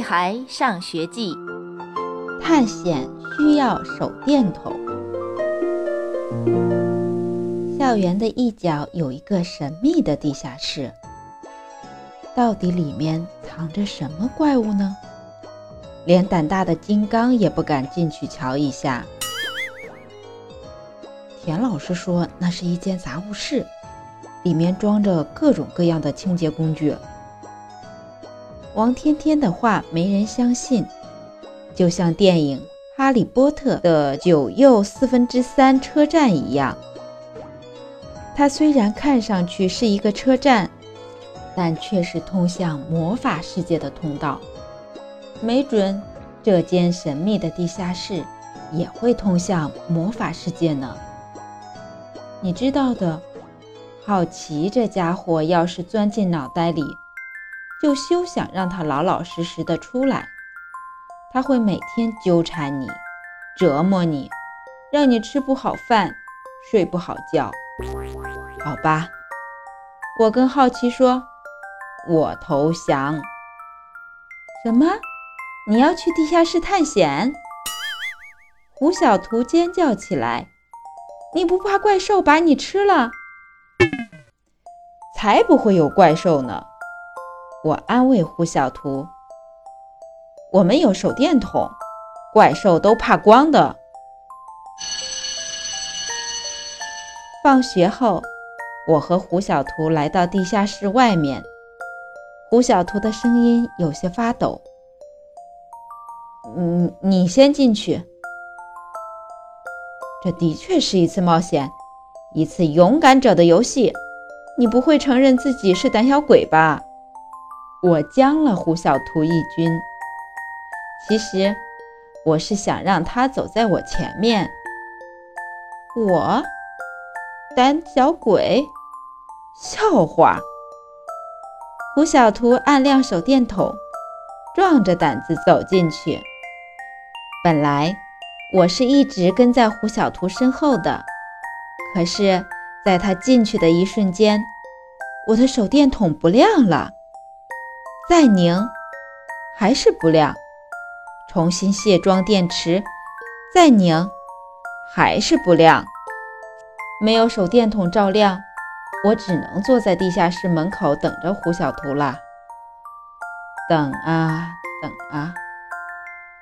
孩上学记》，探险需要手电筒。校园的一角有一个神秘的地下室，到底里面藏着什么怪物呢？连胆大的金刚也不敢进去瞧一下。田老师说，那是一间杂物室，里面装着各种各样的清洁工具。王天天的话没人相信，就像电影《哈利波特》的九又四分之三车站一样。它虽然看上去是一个车站，但却是通向魔法世界的通道。没准这间神秘的地下室也会通向魔法世界呢。你知道的，好奇这家伙要是钻进脑袋里。就休想让他老老实实的出来，他会每天纠缠你，折磨你，让你吃不好饭，睡不好觉。好吧，我跟好奇说，我投降。什么？你要去地下室探险？胡小图尖叫起来：“你不怕怪兽把你吃了？才不会有怪兽呢！”我安慰胡小图：“我们有手电筒，怪兽都怕光的。”放学后，我和胡小图来到地下室外面。胡小图的声音有些发抖：“嗯，你先进去。这的确是一次冒险，一次勇敢者的游戏。你不会承认自己是胆小鬼吧？”我将了胡小图一军。其实，我是想让他走在我前面。我，胆小鬼，笑话。胡小图按亮手电筒，壮着胆子走进去。本来我是一直跟在胡小图身后的，可是，在他进去的一瞬间，我的手电筒不亮了。再拧，还是不亮。重新卸装电池，再拧，还是不亮。没有手电筒照亮，我只能坐在地下室门口等着胡小图了。等啊等啊，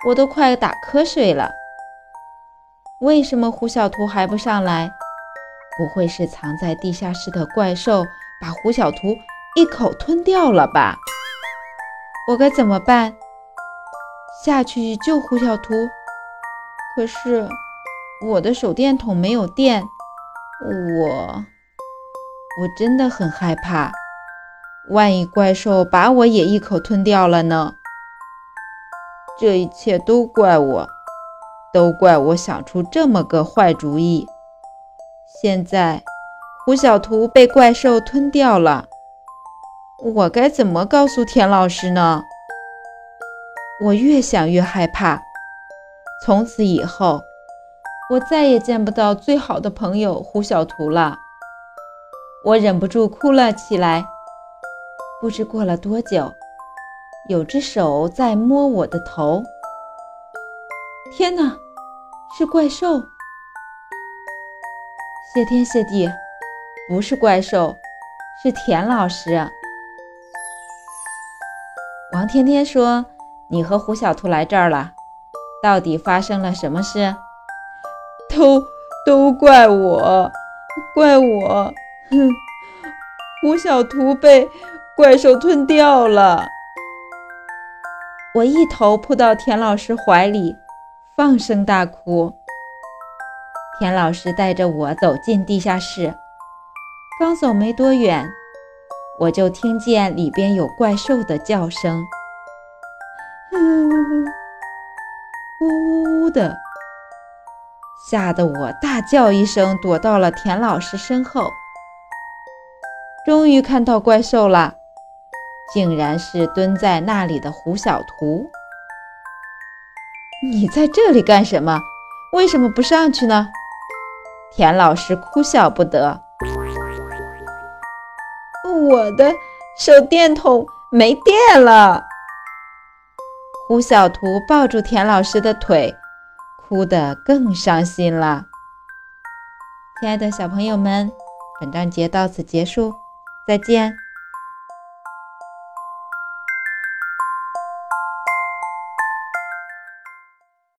我都快打瞌睡了。为什么胡小图还不上来？不会是藏在地下室的怪兽把胡小图一口吞掉了吧？我该怎么办？下去救胡小图，可是我的手电筒没有电，我我真的很害怕，万一怪兽把我也一口吞掉了呢？这一切都怪我，都怪我想出这么个坏主意。现在胡小图被怪兽吞掉了。我该怎么告诉田老师呢？我越想越害怕。从此以后，我再也见不到最好的朋友胡小图了。我忍不住哭了起来。不知过了多久，有只手在摸我的头。天哪，是怪兽！谢天谢地，不是怪兽，是田老师。王天天说：“你和胡小图来这儿了，到底发生了什么事？都都怪我，怪我！哼，胡小图被怪兽吞掉了。”我一头扑到田老师怀里，放声大哭。田老师带着我走进地下室，刚走没多远。我就听见里边有怪兽的叫声，呜呜呜的，吓得我大叫一声，躲到了田老师身后。终于看到怪兽了，竟然是蹲在那里的胡小图。你在这里干什么？为什么不上去呢？田老师哭笑不得。我的手电筒没电了，胡小图抱住田老师的腿，哭得更伤心了。亲爱的小朋友们，本章节到此结束，再见。